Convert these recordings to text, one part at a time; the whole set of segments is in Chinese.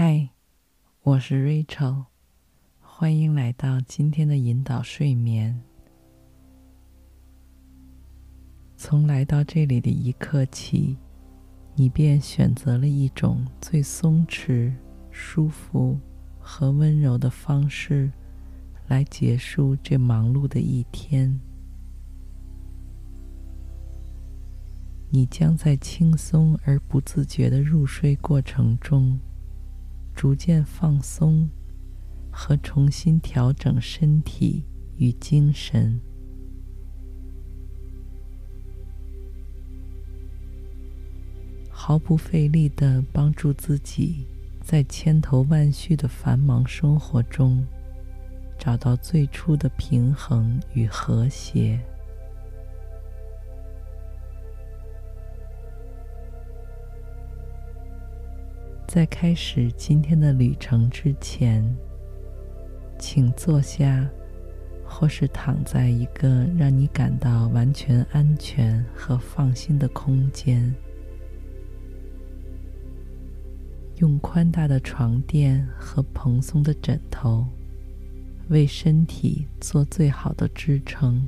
嗨，我是 Rachel，欢迎来到今天的引导睡眠。从来到这里的一刻起，你便选择了一种最松弛、舒服和温柔的方式来结束这忙碌的一天。你将在轻松而不自觉的入睡过程中，逐渐放松和重新调整身体与精神。毫不费力地帮助自己，在千头万绪的繁忙生活中，找到最初的平衡与和谐。在开始今天的旅程之前，请坐下，或是躺在一个让你感到完全安全和放心的空间。用宽大的床垫和蓬松的枕头为身体做最好的支撑。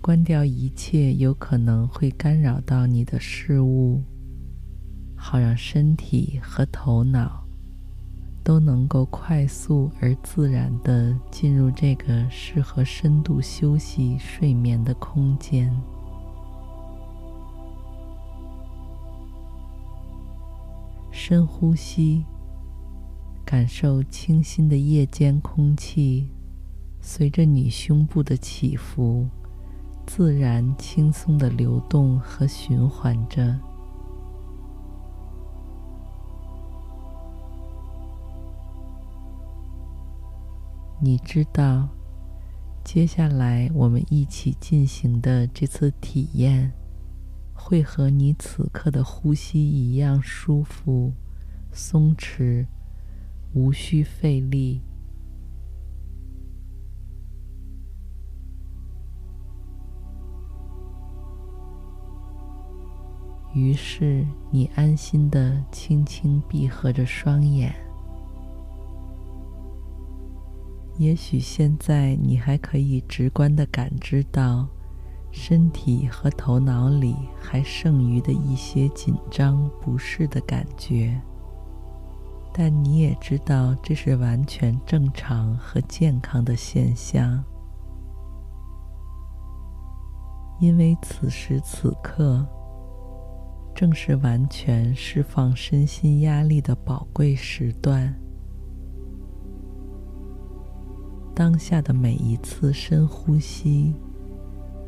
关掉一切有可能会干扰到你的事物，好让身体和头脑都能够快速而自然的进入这个适合深度休息睡眠的空间。深呼吸，感受清新的夜间空气随着你胸部的起伏，自然轻松的流动和循环着。你知道，接下来我们一起进行的这次体验。会和你此刻的呼吸一样舒服、松弛，无需费力。于是，你安心的轻轻闭合着双眼。也许现在你还可以直观的感知到。身体和头脑里还剩余的一些紧张、不适的感觉，但你也知道这是完全正常和健康的现象，因为此时此刻正是完全释放身心压力的宝贵时段。当下的每一次深呼吸。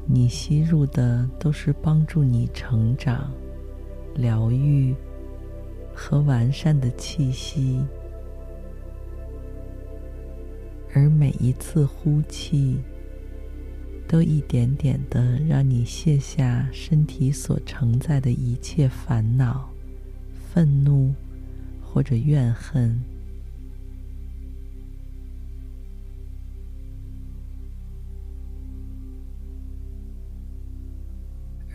你吸入的都是帮助你成长、疗愈和完善的气息，而每一次呼气，都一点点的让你卸下身体所承载的一切烦恼、愤怒或者怨恨。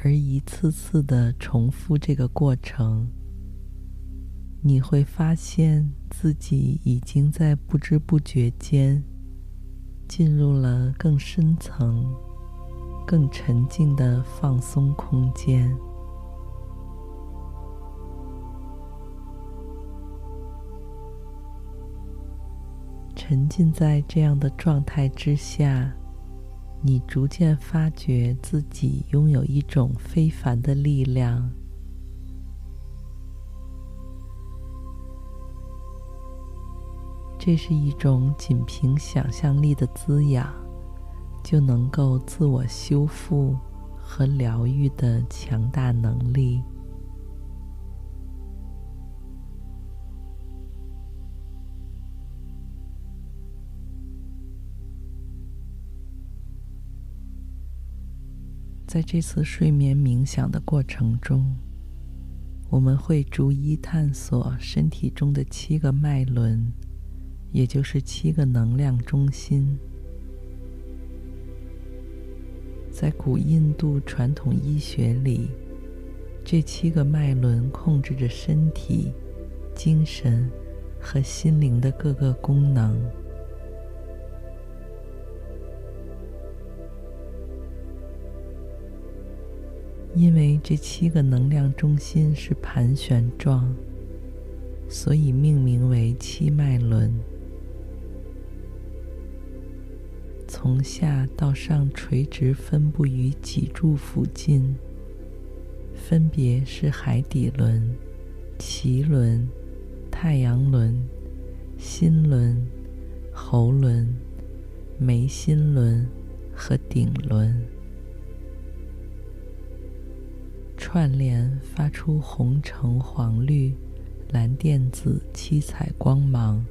而一次次的重复这个过程，你会发现自己已经在不知不觉间进入了更深层、更沉静的放松空间。沉浸在这样的状态之下。你逐渐发觉自己拥有一种非凡的力量，这是一种仅凭想象力的滋养就能够自我修复和疗愈的强大能力。在这次睡眠冥想的过程中，我们会逐一探索身体中的七个脉轮，也就是七个能量中心。在古印度传统医学里，这七个脉轮控制着身体、精神和心灵的各个功能。因为这七个能量中心是盘旋状，所以命名为七脉轮。从下到上垂直分布于脊柱附近，分别是海底轮、脐轮、太阳轮、心轮、喉轮、眉心轮和顶轮。串联发出红、橙、黄、绿、蓝、靛、紫七彩光芒，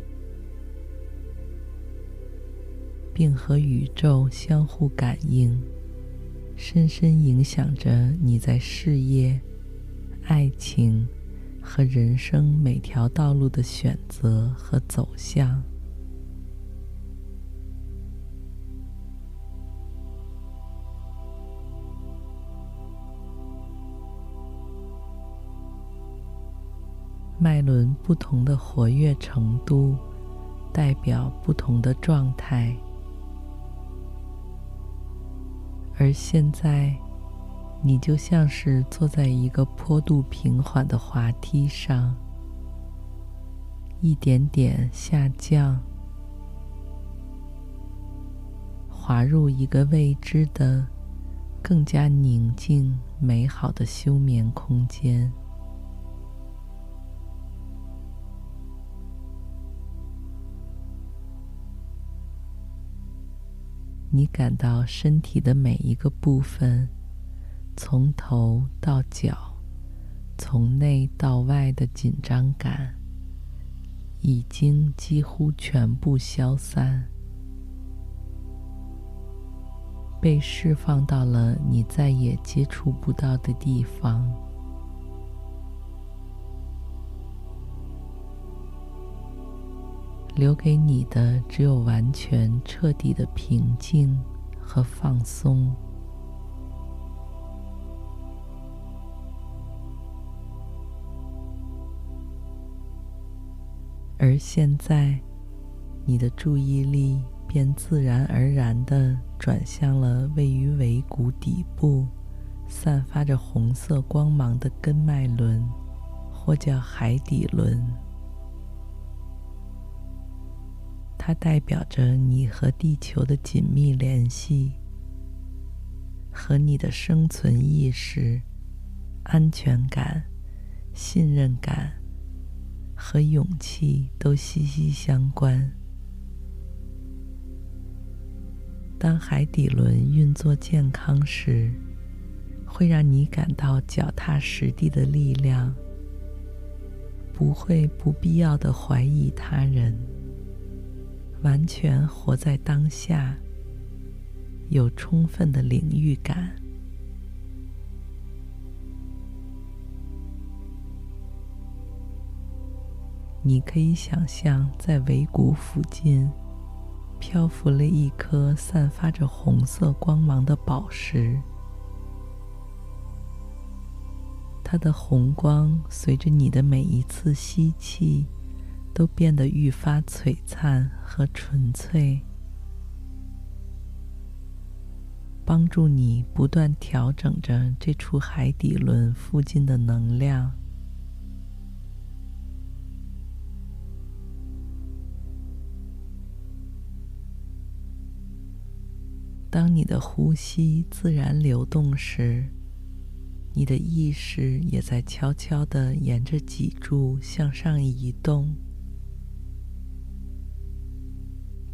并和宇宙相互感应，深深影响着你在事业、爱情和人生每条道路的选择和走向。脉轮不同的活跃程度，代表不同的状态。而现在，你就像是坐在一个坡度平缓的滑梯上，一点点下降，滑入一个未知的、更加宁静、美好的休眠空间。你感到身体的每一个部分，从头到脚，从内到外的紧张感，已经几乎全部消散，被释放到了你再也接触不到的地方。留给你的只有完全彻底的平静和放松。而现在，你的注意力便自然而然地转向了位于尾骨底部、散发着红色光芒的根脉轮，或叫海底轮。它代表着你和地球的紧密联系，和你的生存意识、安全感、信任感和勇气都息息相关。当海底轮运作健康时，会让你感到脚踏实地的力量，不会不必要的怀疑他人。完全活在当下，有充分的领域感。你可以想象，在尾骨附近漂浮了一颗散发着红色光芒的宝石，它的红光随着你的每一次吸气，都变得愈发璀璨和纯粹，帮助你不断调整着这处海底轮附近的能量。当你的呼吸自然流动时，你的意识也在悄悄地沿着脊柱向上移动。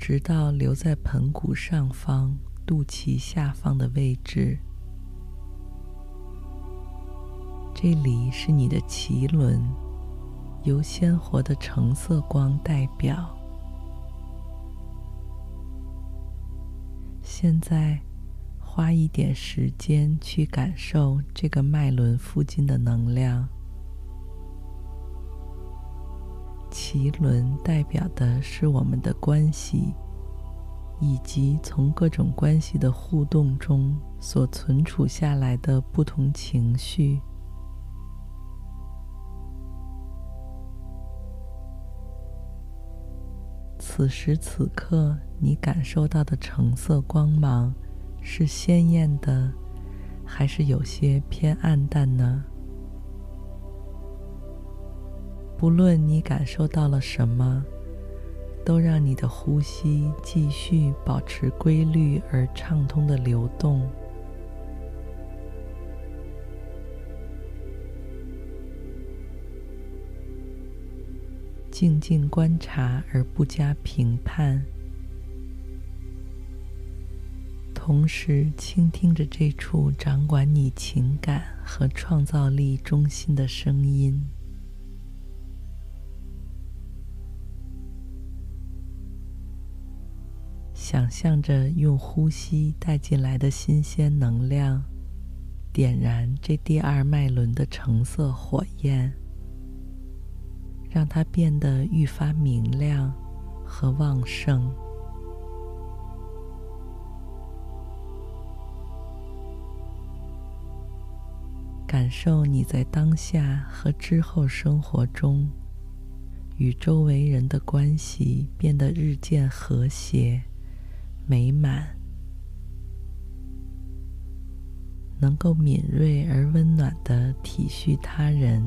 直到留在盆骨上方、肚脐下方的位置，这里是你的脐轮，由鲜活的橙色光代表。现在，花一点时间去感受这个脉轮附近的能量。奇轮代表的是我们的关系，以及从各种关系的互动中所存储下来的不同情绪。此时此刻，你感受到的橙色光芒是鲜艳的，还是有些偏暗淡呢？不论你感受到了什么，都让你的呼吸继续保持规律而畅通的流动。静静观察而不加评判，同时倾听着这处掌管你情感和创造力中心的声音。想象着用呼吸带进来的新鲜能量，点燃这第二脉轮的橙色火焰。让它变得愈发明亮和旺盛，感受你在当下和之后生活中与周围人的关系变得日渐和谐、美满，能够敏锐而温暖的体恤他人。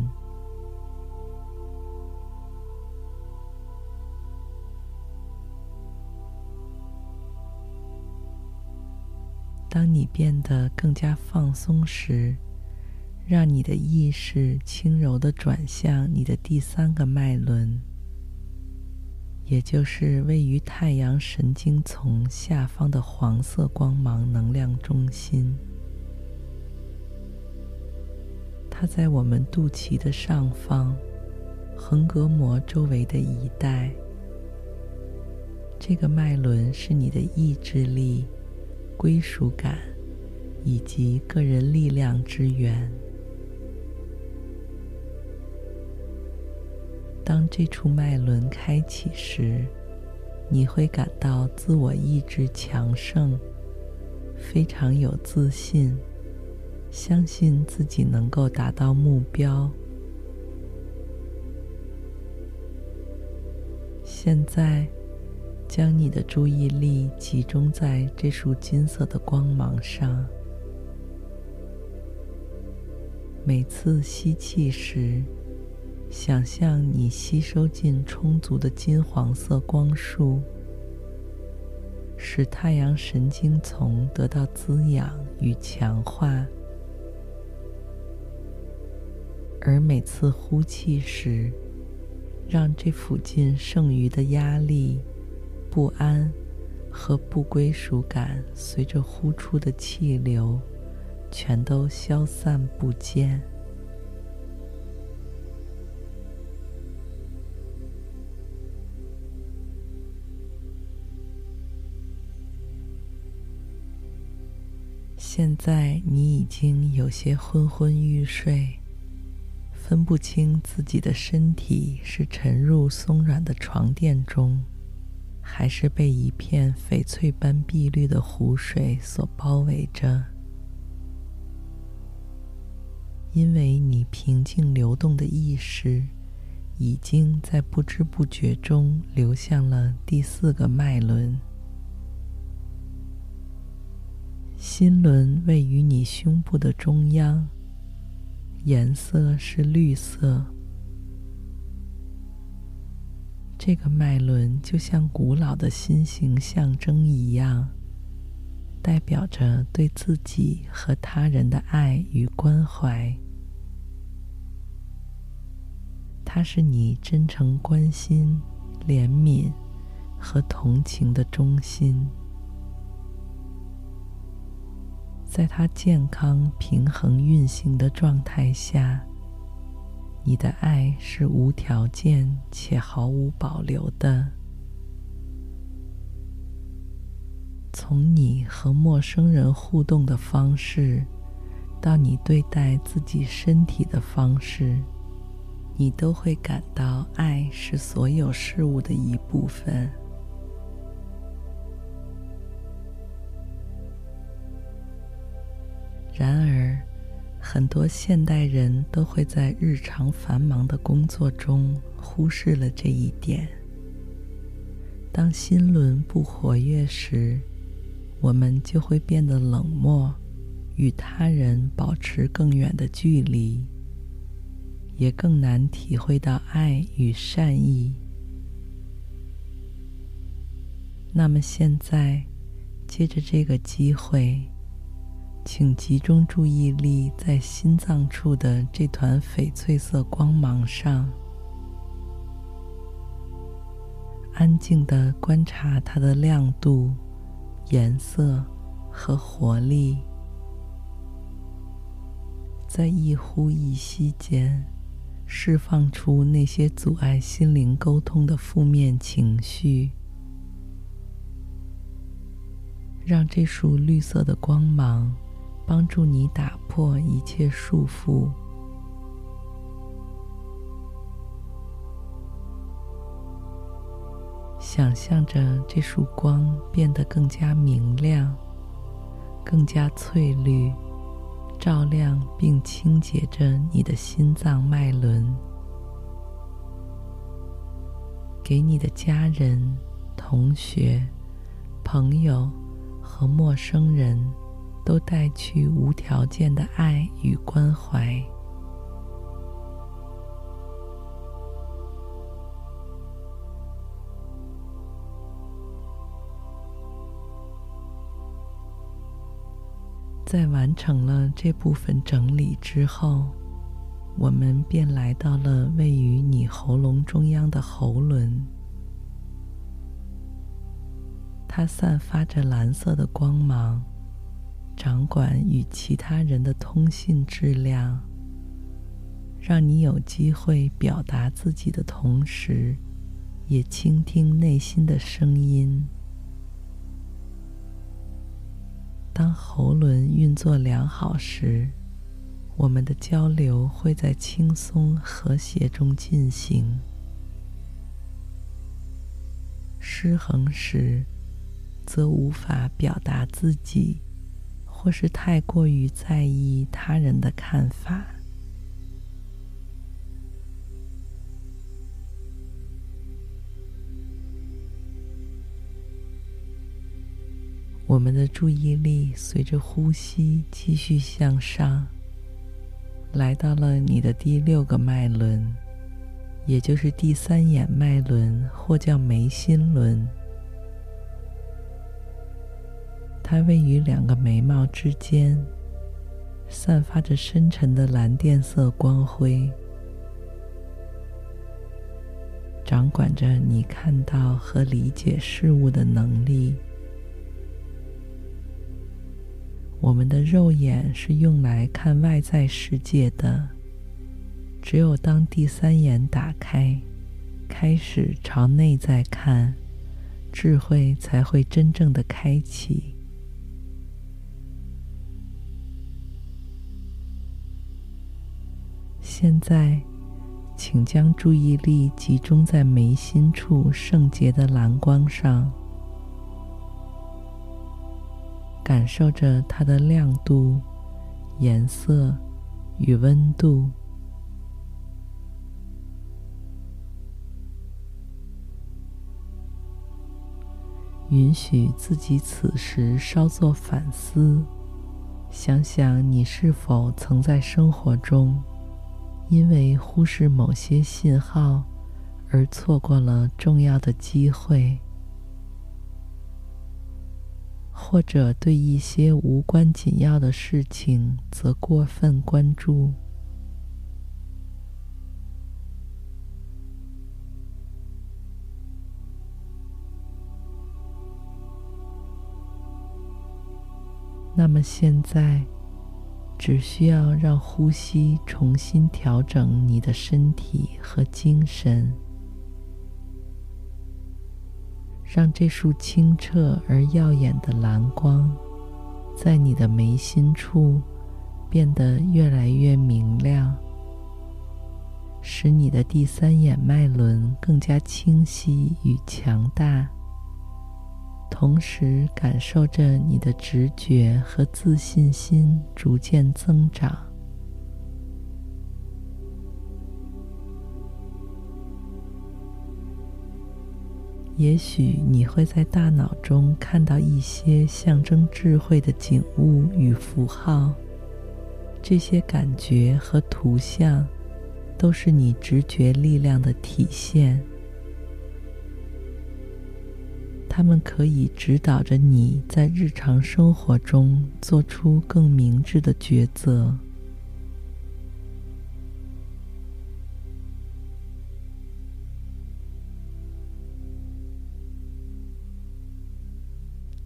当你变得更加放松时，让你的意识轻柔的转向你的第三个脉轮，也就是位于太阳神经丛下方的黄色光芒能量中心。它在我们肚脐的上方，横膈膜周围的一带。这个脉轮是你的意志力。归属感以及个人力量之源。当这处脉轮开启时，你会感到自我意志强盛，非常有自信，相信自己能够达到目标。现在。将你的注意力集中在这束金色的光芒上。每次吸气时，想象你吸收进充足的金黄色光束，使太阳神经丛得到滋养与强化；而每次呼气时，让这附近剩余的压力。不安和不归属感随着呼出的气流，全都消散不见。现在你已经有些昏昏欲睡，分不清自己的身体是沉入松软的床垫中。还是被一片翡翠般碧绿的湖水所包围着，因为你平静流动的意识已经在不知不觉中流向了第四个脉轮。心轮位于你胸部的中央，颜色是绿色。这个脉轮就像古老的心形象征一样，代表着对自己和他人的爱与关怀。它是你真诚关心、怜悯和同情的中心。在它健康、平衡运行的状态下，你的爱是无条件且毫无保留的。从你和陌生人互动的方式，到你对待自己身体的方式，你都会感到爱是所有事物的一部分。然而，很多现代人都会在日常繁忙的工作中忽视了这一点，当心轮不活跃时，我们就会变得冷漠，与他人保持更远的距离，也更难体会到爱与善意。那么现在，借着这个机会，请集中注意力在心脏处的这团翡翠色光芒上。安静的观察它的亮度、颜色和活力，在一呼一吸间，释放出那些阻碍心灵沟通的负面情绪，让这束绿色的光芒帮助你打破一切束缚。想象着这束光变得更加明亮，更加翠绿，照亮并清洁着你的心脏脉轮。给你的家人、同学、朋友和陌生人都带去无条件的爱与关怀。在完成了这部分整理之后，我们便来到了位于你喉咙中央的喉轮。它散发着蓝色的光芒，掌管与其他人的通信质量，让你有机会表达自己的同时，也倾听内心的声音。当喉轮运作良好时，我们的交流会在轻松和谐中进行。失衡时，则无法表达自己，或是太过于在意他人的看法。我们的注意力随着呼吸继续向上，来到了你的第六个脉轮，也就是第三眼脉轮，或叫眉心轮。它位于两个眉毛之间，散发着深沉的蓝靛色光辉，掌管着你看到和理解事物的能力。我们的肉眼是用来看外在世界的，只有当第三眼打开，开始朝内在看，智慧才会真正的开启。现在，请将注意力集中在眉心处圣洁的蓝光上。感受着它的亮度、颜色与温度，允许自己此时稍作反思，想想你是否曾在生活中因为忽视某些信号而错过了重要的机会。或者对一些无关紧要的事情则过分关注。那么现在，只需要让呼吸重新调整你的身体和精神。让这束清澈而耀眼的蓝光，在你的眉心处变得越来越明亮，使你的第三眼脉轮更加清晰与强大。同时，感受着你的直觉和自信心逐渐增长。也许你会在大脑中看到一些象征智慧的景物与符号，这些感觉和图像都是你直觉力量的体现。他们可以指导着你在日常生活中做出更明智的抉择。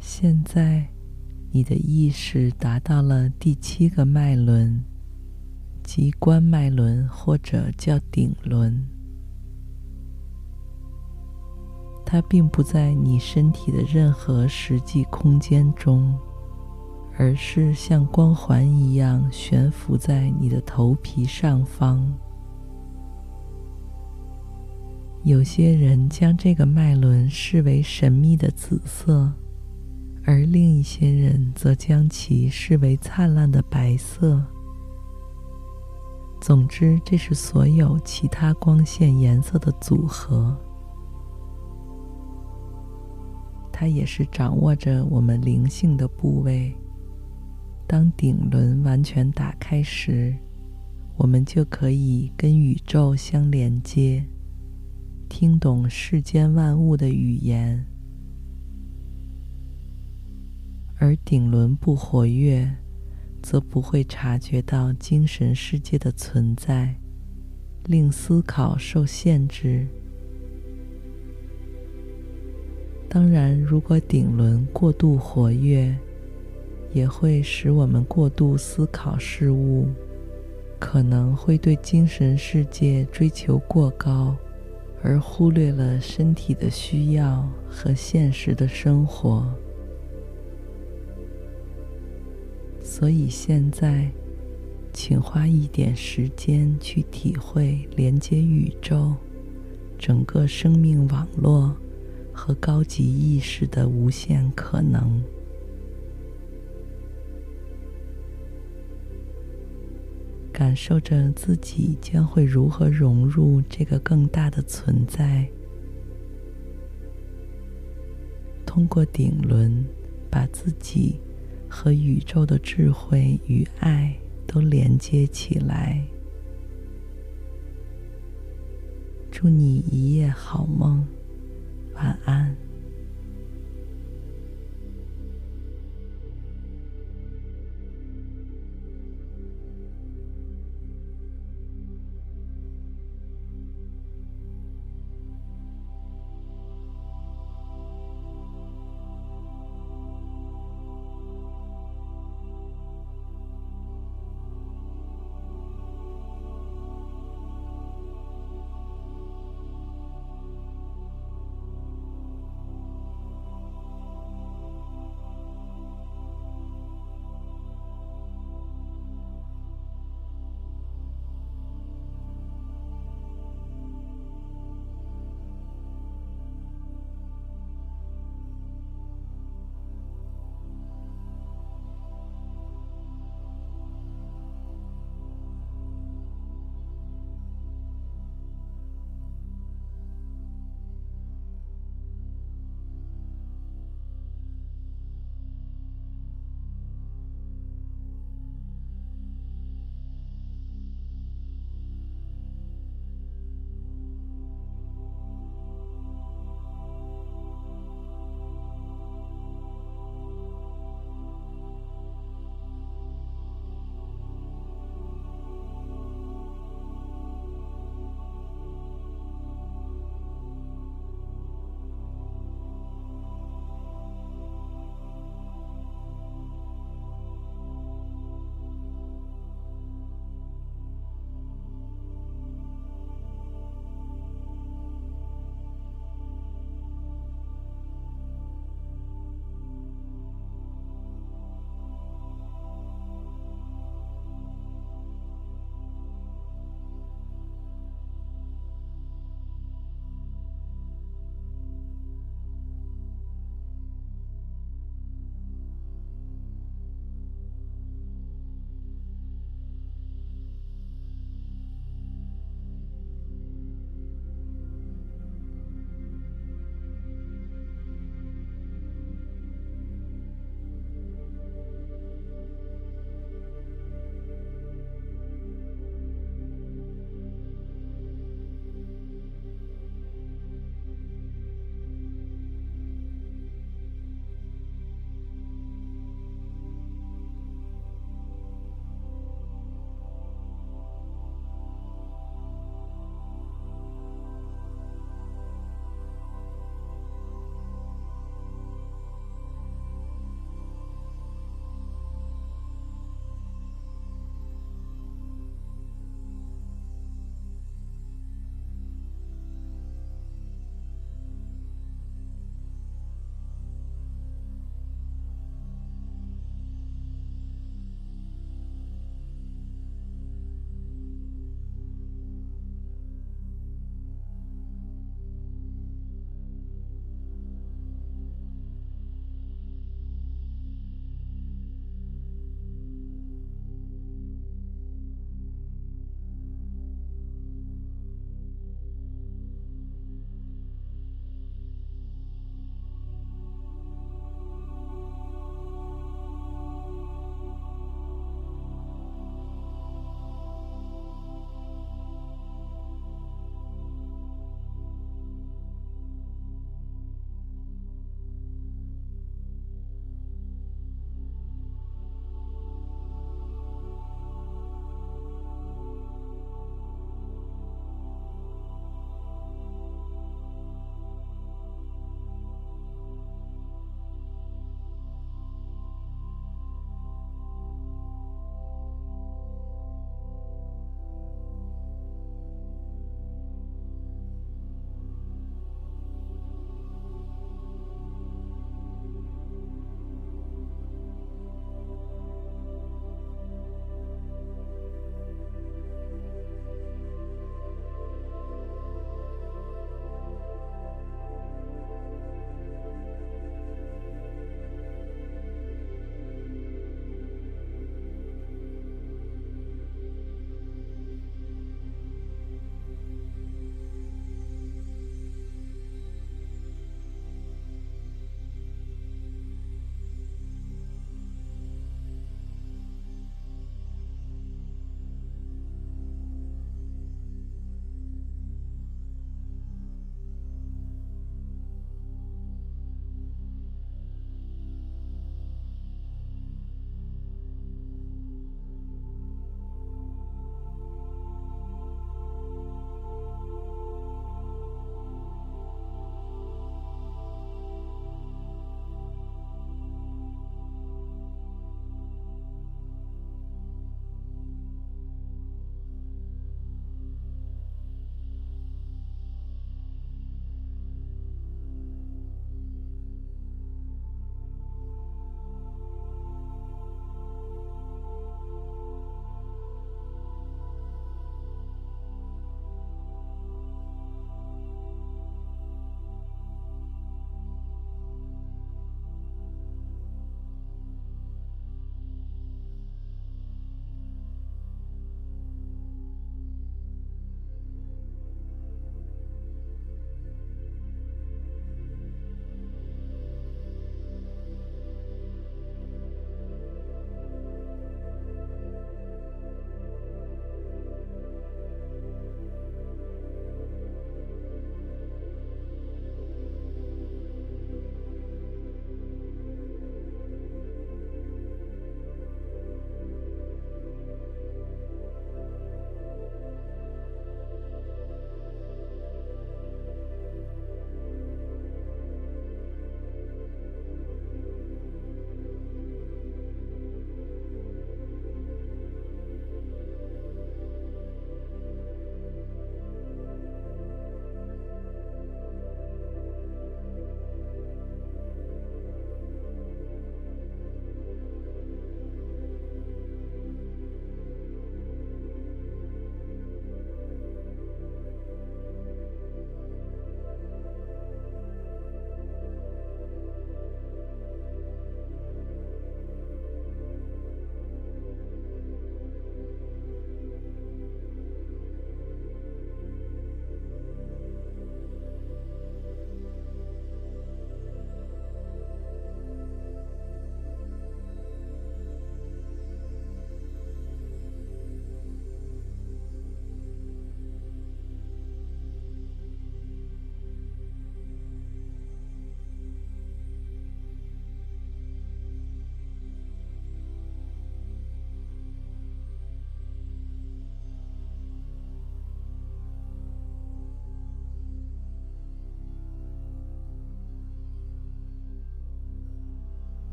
现在，你的意识达到了第七个脉轮，即观脉轮，或者叫顶轮。它并不在你身体的任何实际空间中，而是像光环一样悬浮在你的头皮上方。有些人将这个脉轮视为神秘的紫色。而另一些人则将其视为灿烂的白色。总之，这是所有其他光线颜色的组合。它也是掌握着我们灵性的部位。当顶轮完全打开时，我们就可以跟宇宙相连接，听懂世间万物的语言。而顶轮不活跃，则不会察觉到精神世界的存在，令思考受限制。当然，如果顶轮过度活跃，也会使我们过度思考事物，可能会对精神世界追求过高，而忽略了身体的需要和现实的生活。所以现在，请花一点时间去体会连接宇宙、整个生命网络和高级意识的无限可能，感受着自己将会如何融入这个更大的存在，通过顶轮把自己。和宇宙的智慧与爱都连接起来。祝你一夜好梦，晚安。